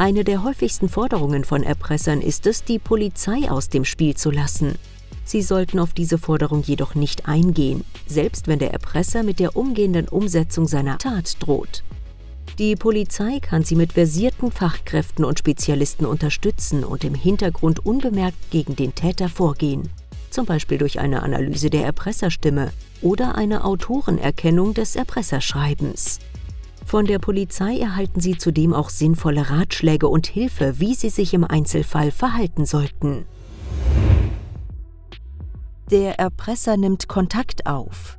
Eine der häufigsten Forderungen von Erpressern ist es, die Polizei aus dem Spiel zu lassen. Sie sollten auf diese Forderung jedoch nicht eingehen, selbst wenn der Erpresser mit der umgehenden Umsetzung seiner Tat droht. Die Polizei kann sie mit versierten Fachkräften und Spezialisten unterstützen und im Hintergrund unbemerkt gegen den Täter vorgehen, zum Beispiel durch eine Analyse der Erpresserstimme oder eine Autorenerkennung des Erpresserschreibens. Von der Polizei erhalten sie zudem auch sinnvolle Ratschläge und Hilfe, wie sie sich im Einzelfall verhalten sollten. Der Erpresser nimmt Kontakt auf.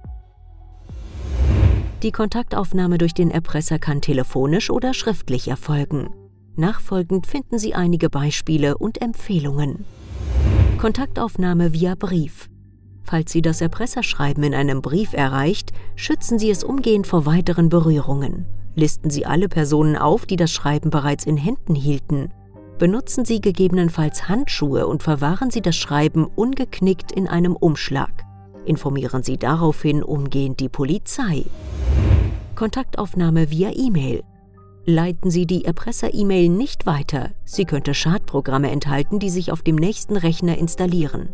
Die Kontaktaufnahme durch den Erpresser kann telefonisch oder schriftlich erfolgen. Nachfolgend finden Sie einige Beispiele und Empfehlungen. Kontaktaufnahme via Brief. Falls Sie das Erpresserschreiben in einem Brief erreicht, schützen Sie es umgehend vor weiteren Berührungen. Listen Sie alle Personen auf, die das Schreiben bereits in Händen hielten. Benutzen Sie gegebenenfalls Handschuhe und verwahren Sie das Schreiben ungeknickt in einem Umschlag. Informieren Sie daraufhin umgehend die Polizei. Kontaktaufnahme via E-Mail. Leiten Sie die Erpresser-E-Mail nicht weiter. Sie könnte Schadprogramme enthalten, die sich auf dem nächsten Rechner installieren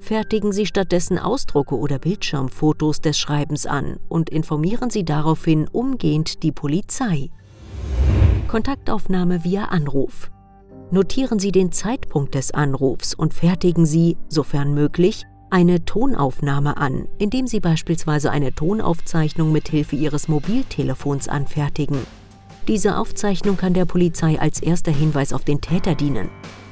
fertigen Sie stattdessen Ausdrucke oder Bildschirmfotos des Schreibens an und informieren Sie daraufhin umgehend die Polizei. Kontaktaufnahme via Anruf. Notieren Sie den Zeitpunkt des Anrufs und fertigen Sie, sofern möglich, eine Tonaufnahme an, indem Sie beispielsweise eine Tonaufzeichnung mit Hilfe Ihres Mobiltelefons anfertigen. Diese Aufzeichnung kann der Polizei als erster Hinweis auf den Täter dienen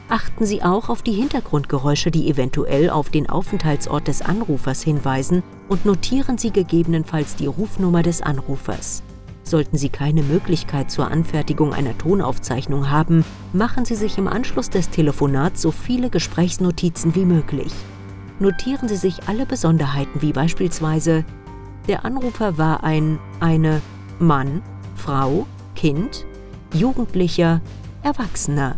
achten Sie auch auf die Hintergrundgeräusche, die eventuell auf den Aufenthaltsort des Anrufers hinweisen und notieren Sie gegebenenfalls die Rufnummer des Anrufers. Sollten Sie keine Möglichkeit zur Anfertigung einer Tonaufzeichnung haben, machen Sie sich im Anschluss des Telefonats so viele Gesprächsnotizen wie möglich. Notieren Sie sich alle Besonderheiten wie beispielsweise der Anrufer war ein, eine Mann, Frau, Kind, Jugendlicher, Erwachsener.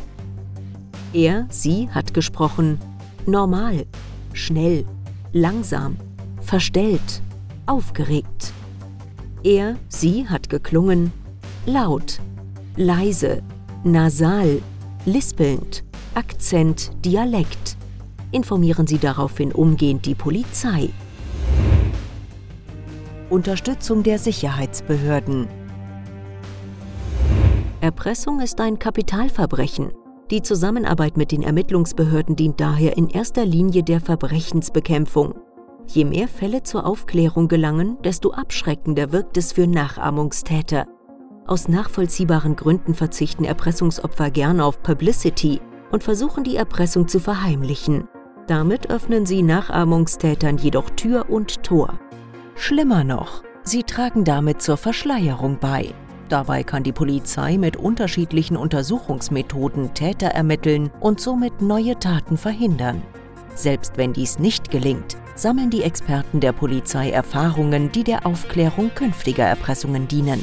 Er, sie hat gesprochen normal, schnell, langsam, verstellt, aufgeregt. Er, sie hat geklungen laut, leise, nasal, lispelnd, Akzent, Dialekt. Informieren Sie daraufhin umgehend die Polizei. Unterstützung der Sicherheitsbehörden. Erpressung ist ein Kapitalverbrechen. Die Zusammenarbeit mit den Ermittlungsbehörden dient daher in erster Linie der Verbrechensbekämpfung. Je mehr Fälle zur Aufklärung gelangen, desto abschreckender wirkt es für Nachahmungstäter. Aus nachvollziehbaren Gründen verzichten Erpressungsopfer gern auf Publicity und versuchen die Erpressung zu verheimlichen. Damit öffnen sie Nachahmungstätern jedoch Tür und Tor. Schlimmer noch, sie tragen damit zur Verschleierung bei. Dabei kann die Polizei mit unterschiedlichen Untersuchungsmethoden Täter ermitteln und somit neue Taten verhindern. Selbst wenn dies nicht gelingt, sammeln die Experten der Polizei Erfahrungen, die der Aufklärung künftiger Erpressungen dienen.